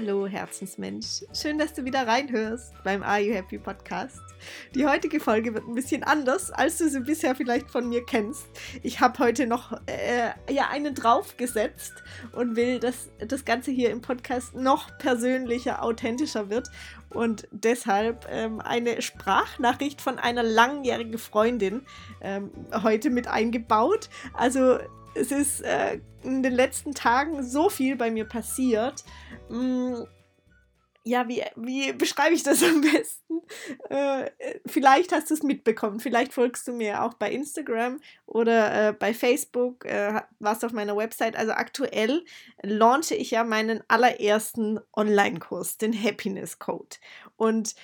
Hallo Herzensmensch, schön, dass du wieder reinhörst beim Are You Happy Podcast. Die heutige Folge wird ein bisschen anders, als du sie bisher vielleicht von mir kennst. Ich habe heute noch äh, ja einen draufgesetzt und will, dass das Ganze hier im Podcast noch persönlicher, authentischer wird und deshalb ähm, eine Sprachnachricht von einer langjährigen Freundin ähm, heute mit eingebaut. Also es ist äh, in den letzten Tagen so viel bei mir passiert. Mm, ja, wie, wie beschreibe ich das am besten? Äh, vielleicht hast du es mitbekommen, vielleicht folgst du mir auch bei Instagram oder äh, bei Facebook, äh, warst auf meiner Website. Also aktuell launche ich ja meinen allerersten Online-Kurs, den Happiness Code. Und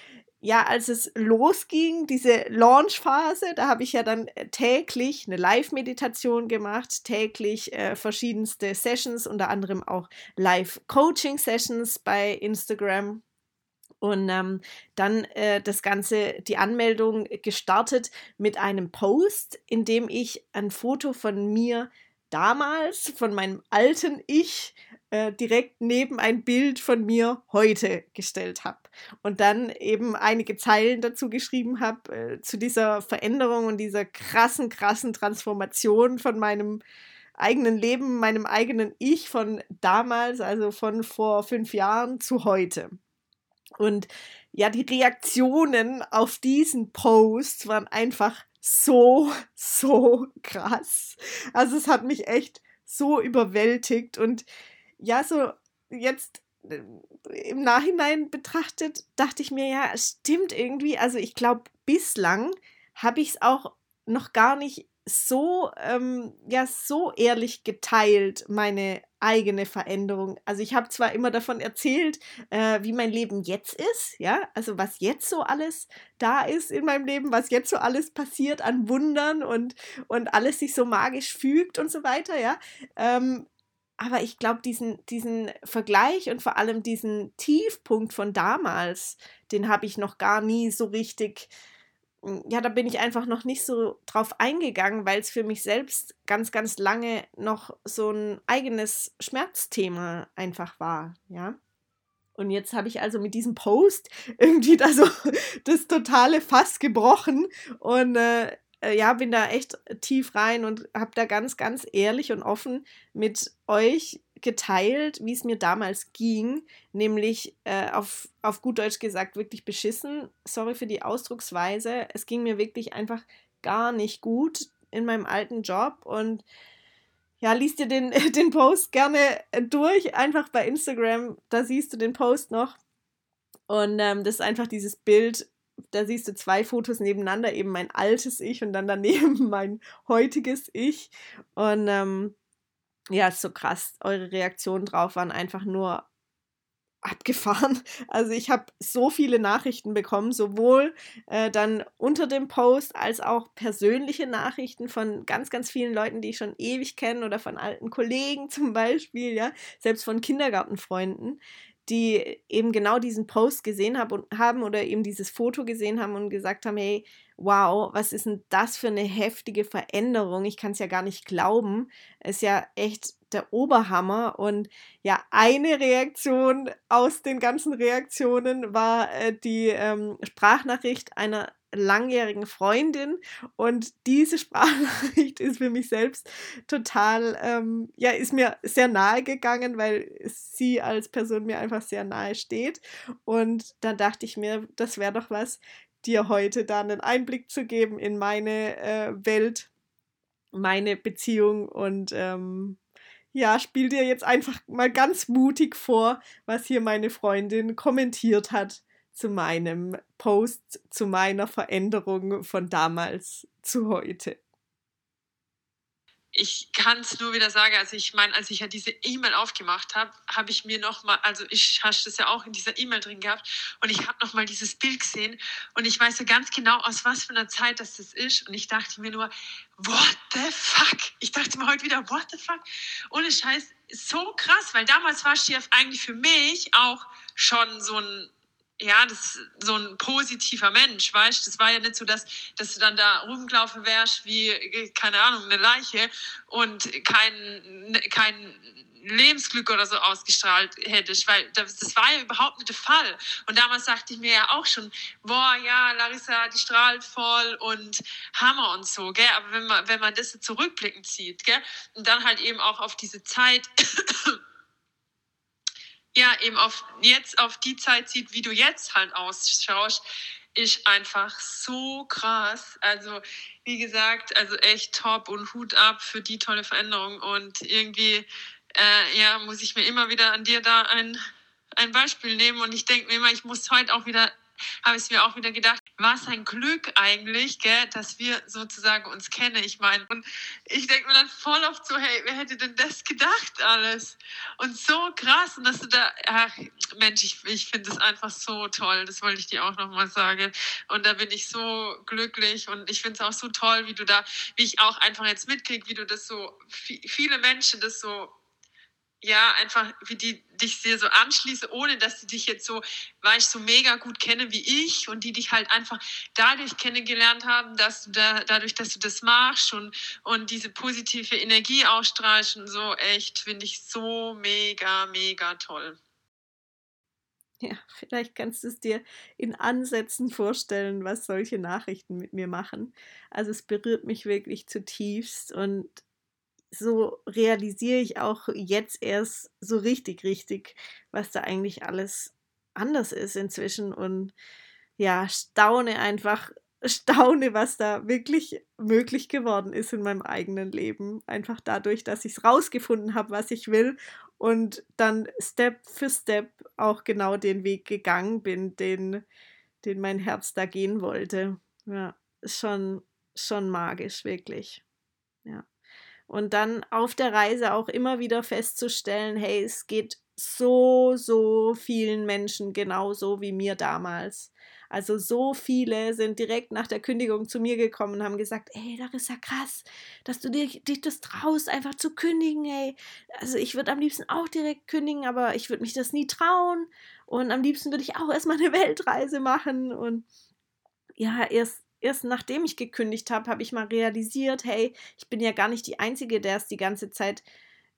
ja, als es losging, diese Launch-Phase, da habe ich ja dann äh, täglich eine Live-Meditation gemacht, täglich äh, verschiedenste Sessions, unter anderem auch Live-Coaching-Sessions bei Instagram. Und ähm, dann äh, das Ganze, die Anmeldung gestartet mit einem Post, in dem ich ein Foto von mir damals, von meinem alten Ich, äh, direkt neben ein Bild von mir heute gestellt habe. Und dann eben einige Zeilen dazu geschrieben habe, äh, zu dieser Veränderung und dieser krassen, krassen Transformation von meinem eigenen Leben, meinem eigenen Ich von damals, also von vor fünf Jahren zu heute. Und ja, die Reaktionen auf diesen Post waren einfach so, so krass. Also es hat mich echt so überwältigt und ja, so jetzt äh, im Nachhinein betrachtet, dachte ich mir, ja, es stimmt irgendwie. Also ich glaube, bislang habe ich es auch noch gar nicht so, ähm, ja, so ehrlich geteilt, meine eigene Veränderung. Also ich habe zwar immer davon erzählt, äh, wie mein Leben jetzt ist, ja, also was jetzt so alles da ist in meinem Leben, was jetzt so alles passiert an Wundern und, und alles sich so magisch fügt und so weiter, ja. Ähm, aber ich glaube, diesen, diesen Vergleich und vor allem diesen Tiefpunkt von damals, den habe ich noch gar nie so richtig, hm, ja, da bin ich einfach noch nicht so drauf eingegangen, weil es für mich selbst ganz, ganz lange noch so ein eigenes Schmerzthema einfach war, ja. Und jetzt habe ich also mit diesem Post irgendwie da so das totale Fass gebrochen und äh, äh, ja, bin da echt tief rein und habe da ganz, ganz ehrlich und offen mit euch geteilt, wie es mir damals ging, nämlich äh, auf, auf gut Deutsch gesagt wirklich beschissen. Sorry für die Ausdrucksweise. Es ging mir wirklich einfach gar nicht gut in meinem alten Job und ja, liest dir den, den Post gerne durch, einfach bei Instagram, da siehst du den Post noch. Und ähm, das ist einfach dieses Bild da siehst du zwei Fotos nebeneinander, eben mein altes Ich und dann daneben mein heutiges Ich. Und ähm, ja, ist so krass. Eure Reaktionen drauf waren einfach nur abgefahren. Also ich habe so viele Nachrichten bekommen, sowohl äh, dann unter dem Post als auch persönliche Nachrichten von ganz, ganz vielen Leuten, die ich schon ewig kenne oder von alten Kollegen zum Beispiel, ja, selbst von Kindergartenfreunden, die eben genau diesen Post gesehen hab und, haben oder eben dieses Foto gesehen haben und gesagt haben, hey, wow, was ist denn das für eine heftige Veränderung? Ich kann es ja gar nicht glauben. Ist ja echt der Oberhammer. Und ja, eine Reaktion aus den ganzen Reaktionen war äh, die ähm, Sprachnachricht einer langjährigen Freundin. Und diese Sprachnachricht ist für mich selbst total, ähm, ja, ist mir sehr nahe gegangen, weil sie als Person mir einfach sehr nahe steht. Und dann dachte ich mir, das wäre doch was, dir heute da einen Einblick zu geben in meine äh, Welt, meine Beziehung. Und ähm, ja, spiel dir jetzt einfach mal ganz mutig vor, was hier meine Freundin kommentiert hat zu meinem Post, zu meiner Veränderung von damals zu heute. Ich kann es nur wieder sagen, also ich meine, als ich ja diese E-Mail aufgemacht habe, habe ich mir nochmal, also ich habe das ja auch in dieser E-Mail drin gehabt und ich habe nochmal dieses Bild gesehen und ich weiß ja ganz genau, aus was für einer Zeit das, das ist und ich dachte mir nur, what the fuck? Ich dachte mir heute wieder, what the fuck? Ohne Scheiß, so krass, weil damals war Chef eigentlich für mich auch schon so ein ja, das ist so ein positiver Mensch, weißt du? Das war ja nicht so, dass, dass du dann da rumgelaufen wärst wie, keine Ahnung, eine Leiche und kein, kein Lebensglück oder so ausgestrahlt hättest, weil das, das, war ja überhaupt nicht der Fall. Und damals sagte ich mir ja auch schon, boah, ja, Larissa, die strahlt voll und Hammer und so, gell? Aber wenn man, wenn man das zurückblickend sieht, gell? Und dann halt eben auch auf diese Zeit, ja, eben auf jetzt auf die Zeit sieht, wie du jetzt halt ausschaust, ist einfach so krass. Also, wie gesagt, also echt top und Hut ab für die tolle Veränderung. Und irgendwie, äh, ja, muss ich mir immer wieder an dir da ein, ein Beispiel nehmen. Und ich denke mir immer, ich muss heute auch wieder habe ich mir auch wieder gedacht, was ein Glück eigentlich, gell, dass wir sozusagen uns kennen. Ich meine, und ich denke mir dann voll oft so, hey, wer hätte denn das gedacht alles? Und so krass, und dass du da, ach Mensch, ich, ich finde es einfach so toll, das wollte ich dir auch nochmal sagen. Und da bin ich so glücklich und ich finde es auch so toll, wie du da, wie ich auch einfach jetzt mitkriege, wie du das so, viele Menschen das so ja, einfach, wie die dich dir so anschließen, ohne dass sie dich jetzt so, weil ich so mega gut kenne wie ich und die dich halt einfach dadurch kennengelernt haben, dass du da, dadurch, dass du das machst und, und diese positive Energie ausstrahlst und so, echt, finde ich so mega, mega toll. Ja, vielleicht kannst du es dir in Ansätzen vorstellen, was solche Nachrichten mit mir machen. Also es berührt mich wirklich zutiefst und so realisiere ich auch jetzt erst so richtig, richtig, was da eigentlich alles anders ist inzwischen und ja, staune einfach, staune, was da wirklich möglich geworden ist in meinem eigenen Leben. Einfach dadurch, dass ich es rausgefunden habe, was ich will und dann Step für Step auch genau den Weg gegangen bin, den, den mein Herz da gehen wollte. Ja, schon, schon magisch, wirklich. Ja. Und dann auf der Reise auch immer wieder festzustellen, hey, es geht so, so vielen Menschen genauso wie mir damals. Also so viele sind direkt nach der Kündigung zu mir gekommen und haben gesagt, ey, das ist ja krass, dass du dich, dich das traust, einfach zu kündigen, ey. Also ich würde am liebsten auch direkt kündigen, aber ich würde mich das nie trauen. Und am liebsten würde ich auch erstmal eine Weltreise machen. Und ja, erst erst nachdem ich gekündigt habe, habe ich mal realisiert, hey, ich bin ja gar nicht die Einzige, der es die ganze Zeit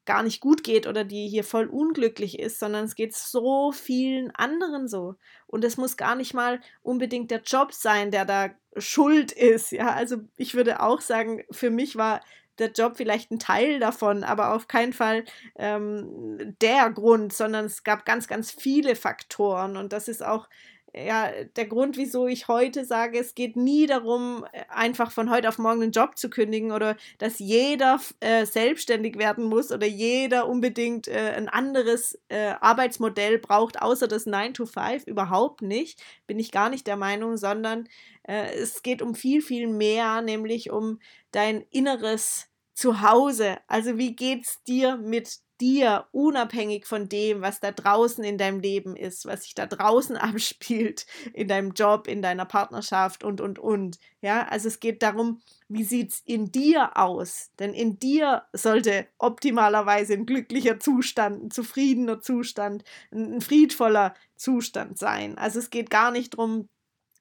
gar nicht gut geht oder die hier voll unglücklich ist, sondern es geht so vielen anderen so. Und es muss gar nicht mal unbedingt der Job sein, der da schuld ist. Ja, also ich würde auch sagen, für mich war der Job vielleicht ein Teil davon, aber auf keinen Fall ähm, der Grund, sondern es gab ganz, ganz viele Faktoren. Und das ist auch ja, der Grund, wieso ich heute sage, es geht nie darum, äh, einfach von heute auf morgen einen Job zu kündigen oder dass jeder äh, selbstständig werden muss oder jeder unbedingt äh, ein anderes äh, Arbeitsmodell braucht, außer das 9 to 5. Überhaupt nicht, bin ich gar nicht der Meinung, sondern äh, es geht um viel, viel mehr, nämlich um dein inneres Zuhause. Also wie geht es dir mit dir, unabhängig von dem, was da draußen in deinem Leben ist, was sich da draußen abspielt, in deinem Job, in deiner Partnerschaft und, und, und. Ja, also es geht darum, wie sieht es in dir aus? Denn in dir sollte optimalerweise ein glücklicher Zustand, ein zufriedener Zustand, ein friedvoller Zustand sein. Also es geht gar nicht darum,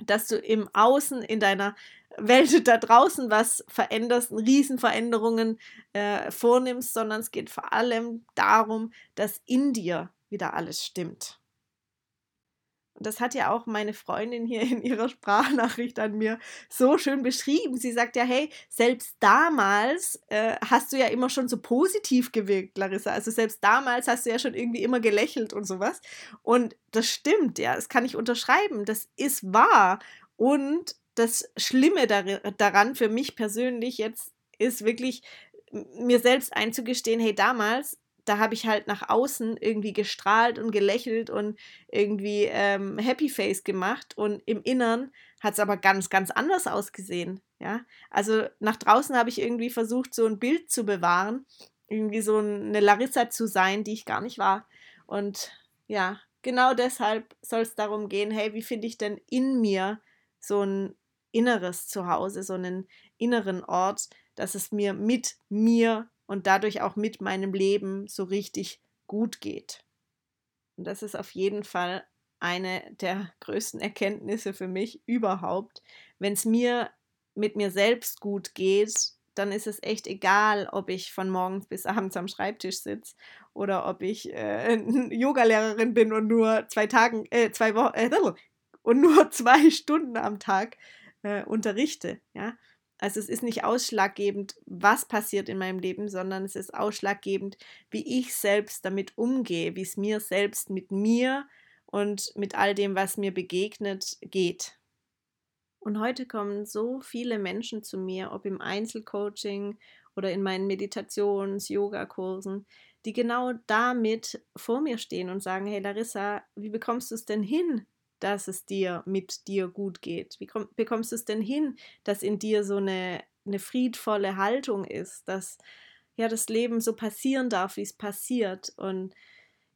dass du im Außen in deiner Welt da draußen was veränderst, Riesenveränderungen äh, vornimmst, sondern es geht vor allem darum, dass in dir wieder alles stimmt. Und das hat ja auch meine Freundin hier in ihrer Sprachnachricht an mir so schön beschrieben. Sie sagt ja, hey, selbst damals äh, hast du ja immer schon so positiv gewirkt, Larissa. Also selbst damals hast du ja schon irgendwie immer gelächelt und sowas. Und das stimmt, ja, das kann ich unterschreiben. Das ist wahr. Und das Schlimme daran für mich persönlich jetzt ist wirklich mir selbst einzugestehen, hey, damals, da habe ich halt nach außen irgendwie gestrahlt und gelächelt und irgendwie ähm, Happy Face gemacht und im Innern hat es aber ganz, ganz anders ausgesehen. Ja, also nach draußen habe ich irgendwie versucht, so ein Bild zu bewahren, irgendwie so eine Larissa zu sein, die ich gar nicht war. Und ja, genau deshalb soll es darum gehen, hey, wie finde ich denn in mir so ein inneres Zuhause, so einen inneren Ort, dass es mir mit mir und dadurch auch mit meinem Leben so richtig gut geht. Und das ist auf jeden Fall eine der größten Erkenntnisse für mich überhaupt. Wenn es mir mit mir selbst gut geht, dann ist es echt egal, ob ich von morgens bis abends am Schreibtisch sitze oder ob ich äh, Yogalehrerin bin und nur zwei Tagen, äh, zwei Wochen, äh, und nur zwei Stunden am Tag äh, unterrichte. Ja? Also es ist nicht ausschlaggebend, was passiert in meinem Leben, sondern es ist ausschlaggebend, wie ich selbst damit umgehe, wie es mir selbst mit mir und mit all dem, was mir begegnet, geht. Und heute kommen so viele Menschen zu mir, ob im Einzelcoaching oder in meinen Meditations-, Yoga-Kursen, die genau damit vor mir stehen und sagen, hey Larissa, wie bekommst du es denn hin, dass es dir mit dir gut geht? Wie bekommst du es denn hin, dass in dir so eine, eine friedvolle Haltung ist, dass ja das Leben so passieren darf, wie es passiert? Und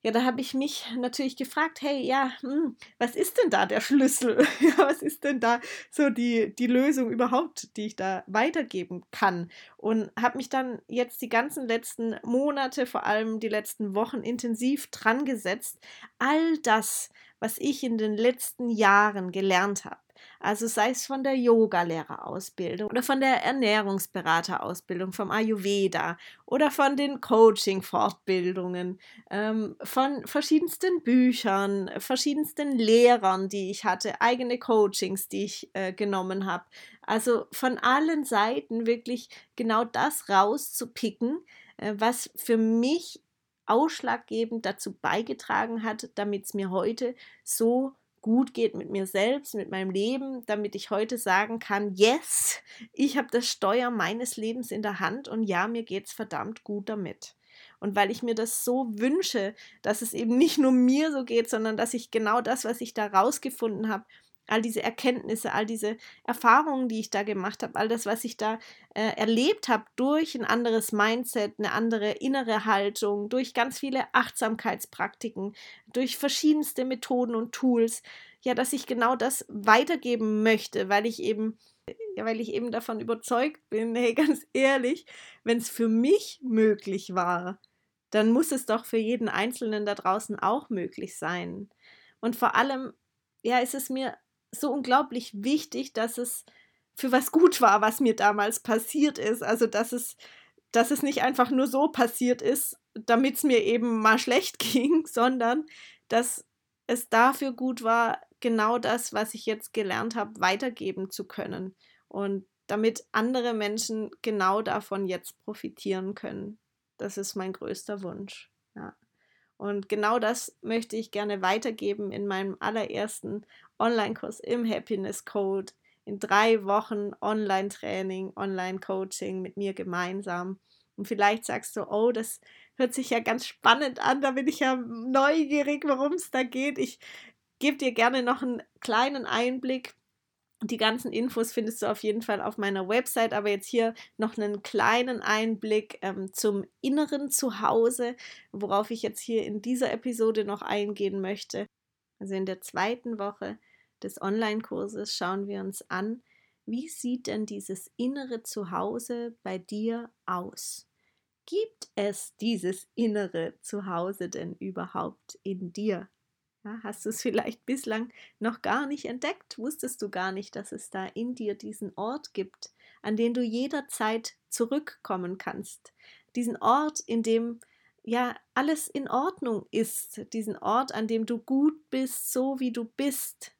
ja, da habe ich mich natürlich gefragt, hey, ja, hm, was ist denn da der Schlüssel? was ist denn da so die, die Lösung überhaupt, die ich da weitergeben kann? Und habe mich dann jetzt die ganzen letzten Monate, vor allem die letzten Wochen intensiv dran gesetzt, all das, was ich in den letzten Jahren gelernt habe, also sei es von der Yogalehrerausbildung oder von der Ernährungsberaterausbildung vom Ayurveda oder von den Coaching-Fortbildungen, ähm, von verschiedensten Büchern, verschiedensten Lehrern, die ich hatte, eigene Coachings, die ich äh, genommen habe. Also von allen Seiten wirklich genau das rauszupicken, äh, was für mich ausschlaggebend dazu beigetragen hat, damit es mir heute so gut geht mit mir selbst, mit meinem Leben, damit ich heute sagen kann, yes, ich habe das Steuer meines Lebens in der Hand und ja, mir geht es verdammt gut damit. Und weil ich mir das so wünsche, dass es eben nicht nur mir so geht, sondern dass ich genau das, was ich da rausgefunden habe, all diese Erkenntnisse, all diese Erfahrungen, die ich da gemacht habe, all das, was ich da äh, erlebt habe durch ein anderes Mindset, eine andere innere Haltung, durch ganz viele Achtsamkeitspraktiken, durch verschiedenste Methoden und Tools, ja, dass ich genau das weitergeben möchte, weil ich eben ja, weil ich eben davon überzeugt bin, hey, ganz ehrlich, wenn es für mich möglich war, dann muss es doch für jeden Einzelnen da draußen auch möglich sein. Und vor allem, ja, ist es mir so unglaublich wichtig, dass es für was gut war, was mir damals passiert ist. Also, dass es, dass es nicht einfach nur so passiert ist, damit es mir eben mal schlecht ging, sondern dass es dafür gut war, genau das, was ich jetzt gelernt habe, weitergeben zu können. Und damit andere Menschen genau davon jetzt profitieren können. Das ist mein größter Wunsch. Ja. Und genau das möchte ich gerne weitergeben in meinem allerersten Online-Kurs im Happiness Code. In drei Wochen Online-Training, Online-Coaching mit mir gemeinsam. Und vielleicht sagst du, oh, das hört sich ja ganz spannend an, da bin ich ja neugierig, worum es da geht. Ich gebe dir gerne noch einen kleinen Einblick die ganzen Infos findest du auf jeden Fall auf meiner Website, aber jetzt hier noch einen kleinen Einblick ähm, zum inneren Zuhause, worauf ich jetzt hier in dieser Episode noch eingehen möchte. Also in der zweiten Woche des Online-Kurses schauen wir uns an, wie sieht denn dieses innere Zuhause bei dir aus? Gibt es dieses innere Zuhause denn überhaupt in dir? Ja, hast du es vielleicht bislang noch gar nicht entdeckt? Wusstest du gar nicht, dass es da in dir diesen Ort gibt, an den du jederzeit zurückkommen kannst? Diesen Ort, in dem ja alles in Ordnung ist, diesen Ort, an dem du gut bist, so wie du bist,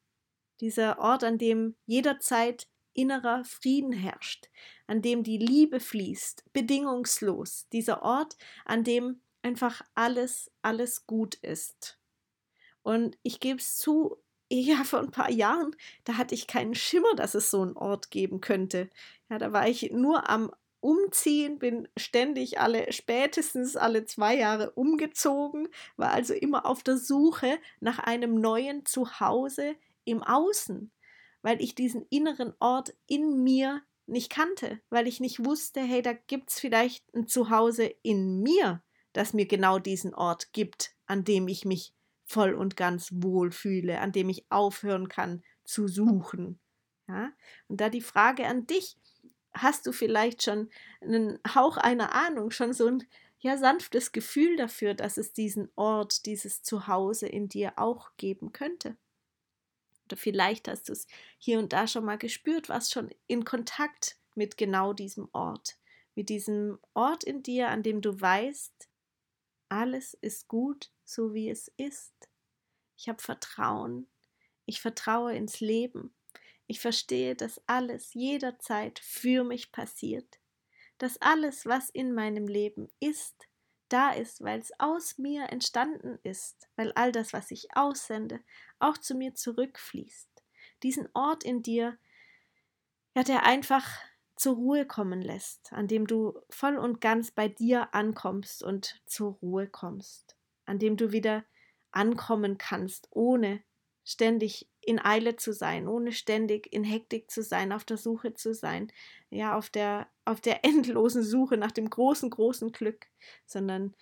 dieser Ort, an dem jederzeit innerer Frieden herrscht, an dem die Liebe fließt, bedingungslos, dieser Ort, an dem einfach alles, alles gut ist. Und ich gebe es zu, ja, vor ein paar Jahren, da hatte ich keinen Schimmer, dass es so einen Ort geben könnte. Ja, da war ich nur am Umziehen, bin ständig alle, spätestens alle zwei Jahre umgezogen, war also immer auf der Suche nach einem neuen Zuhause im Außen, weil ich diesen inneren Ort in mir nicht kannte, weil ich nicht wusste, hey, da gibt es vielleicht ein Zuhause in mir, das mir genau diesen Ort gibt, an dem ich mich voll und ganz wohlfühle, an dem ich aufhören kann zu suchen. Ja? Und da die Frage an dich, hast du vielleicht schon einen Hauch einer Ahnung, schon so ein ja sanftes Gefühl dafür, dass es diesen Ort, dieses Zuhause in dir auch geben könnte. Oder vielleicht hast du es hier und da schon mal gespürt, warst schon in Kontakt mit genau diesem Ort, mit diesem Ort in dir, an dem du weißt, alles ist gut, so wie es ist. Ich habe Vertrauen. Ich vertraue ins Leben. Ich verstehe, dass alles jederzeit für mich passiert. Dass alles, was in meinem Leben ist, da ist, weil es aus mir entstanden ist, weil all das, was ich aussende, auch zu mir zurückfließt. Diesen Ort in dir, ja, der einfach zur Ruhe kommen lässt, an dem du voll und ganz bei dir ankommst und zur Ruhe kommst, an dem du wieder ankommen kannst, ohne ständig in Eile zu sein, ohne ständig in Hektik zu sein, auf der Suche zu sein, ja, auf der, auf der endlosen Suche nach dem großen, großen Glück, sondern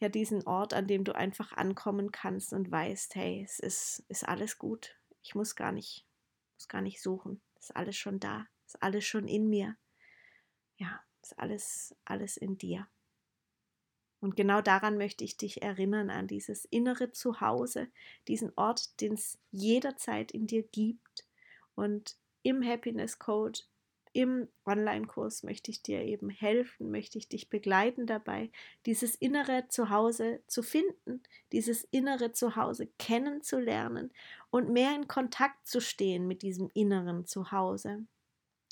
ja diesen Ort, an dem du einfach ankommen kannst und weißt, hey, es ist, ist alles gut. Ich muss gar nicht, muss gar nicht suchen. Ist alles schon da, ist alles schon in mir. Ja, ist alles, alles in dir. Und genau daran möchte ich dich erinnern, an dieses innere Zuhause, diesen Ort, den es jederzeit in dir gibt. Und im Happiness Code, im Online-Kurs möchte ich dir eben helfen, möchte ich dich begleiten dabei, dieses innere Zuhause zu finden, dieses innere Zuhause kennenzulernen und mehr in Kontakt zu stehen mit diesem inneren Zuhause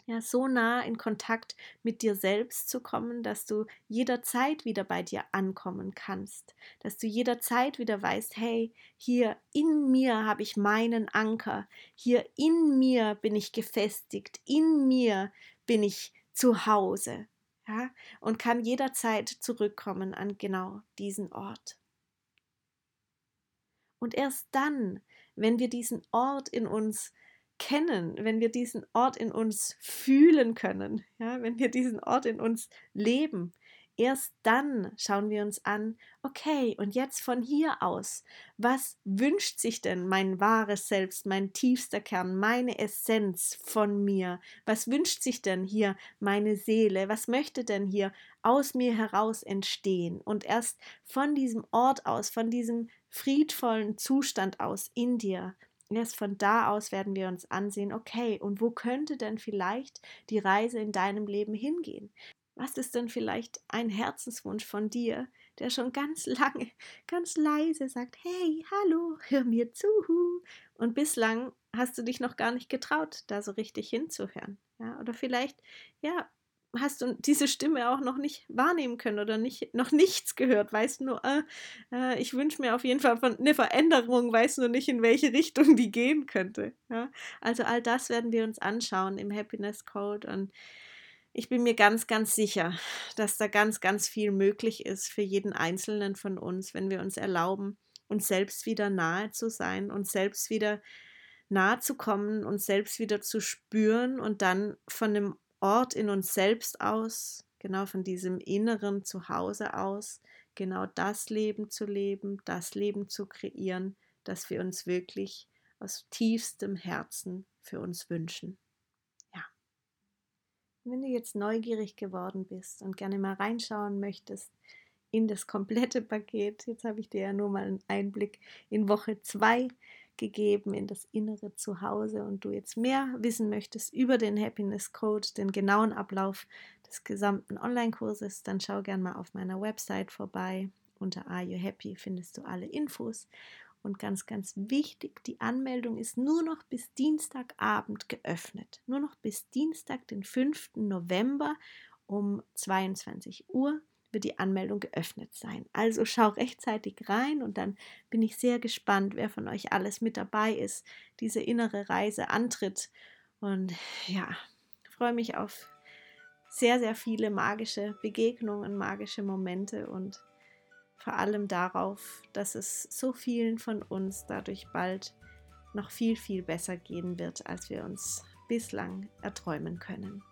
ja, so nah in Kontakt mit dir selbst zu kommen, dass du jederzeit wieder bei dir ankommen kannst, dass du jederzeit wieder weißt, hey, hier in mir habe ich meinen Anker, hier in mir bin ich gefestigt, in mir bin ich zu Hause, ja, und kann jederzeit zurückkommen an genau diesen Ort. Und erst dann, wenn wir diesen Ort in uns kennen, wenn wir diesen Ort in uns fühlen können, ja, wenn wir diesen Ort in uns leben, erst dann schauen wir uns an, okay, und jetzt von hier aus, was wünscht sich denn mein wahres Selbst, mein tiefster Kern, meine Essenz von mir? Was wünscht sich denn hier meine Seele? Was möchte denn hier aus mir heraus entstehen? Und erst von diesem Ort aus, von diesem friedvollen Zustand aus in dir, Erst von da aus werden wir uns ansehen, okay, und wo könnte denn vielleicht die Reise in deinem Leben hingehen? Was ist denn vielleicht ein Herzenswunsch von dir, der schon ganz lange, ganz leise sagt, hey, hallo, hör mir zu. Und bislang hast du dich noch gar nicht getraut, da so richtig hinzuhören. Ja, oder vielleicht, ja, hast du diese Stimme auch noch nicht wahrnehmen können oder nicht, noch nichts gehört, weißt nur, äh, äh, ich wünsche mir auf jeden Fall von, eine Veränderung, weiß nur nicht, in welche Richtung die gehen könnte. Ja? Also all das werden wir uns anschauen im Happiness Code und ich bin mir ganz, ganz sicher, dass da ganz, ganz viel möglich ist für jeden Einzelnen von uns, wenn wir uns erlauben, uns selbst wieder nahe zu sein, uns selbst wieder nahe zu kommen, uns selbst wieder zu spüren und dann von einem Ort in uns selbst aus, genau von diesem inneren Zuhause aus, genau das Leben zu leben, das Leben zu kreieren, das wir uns wirklich aus tiefstem Herzen für uns wünschen. Ja. Wenn du jetzt neugierig geworden bist und gerne mal reinschauen möchtest in das komplette Paket, jetzt habe ich dir ja nur mal einen Einblick in Woche 2 gegeben in das innere Zuhause und du jetzt mehr wissen möchtest über den Happiness Code, den genauen Ablauf des gesamten Online-Kurses, dann schau gerne mal auf meiner Website vorbei. Unter Are You Happy findest du alle Infos. Und ganz, ganz wichtig, die Anmeldung ist nur noch bis Dienstagabend geöffnet. Nur noch bis Dienstag, den 5. November um 22 Uhr wird die Anmeldung geöffnet sein. Also schau rechtzeitig rein und dann bin ich sehr gespannt, wer von euch alles mit dabei ist, diese innere Reise antritt. Und ja, freue mich auf sehr, sehr viele magische Begegnungen, magische Momente und vor allem darauf, dass es so vielen von uns dadurch bald noch viel, viel besser gehen wird, als wir uns bislang erträumen können.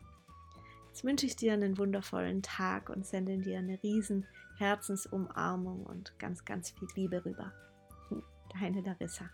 Jetzt wünsche ich dir einen wundervollen Tag und sende dir eine riesen Herzensumarmung und ganz, ganz viel Liebe rüber. Deine Larissa.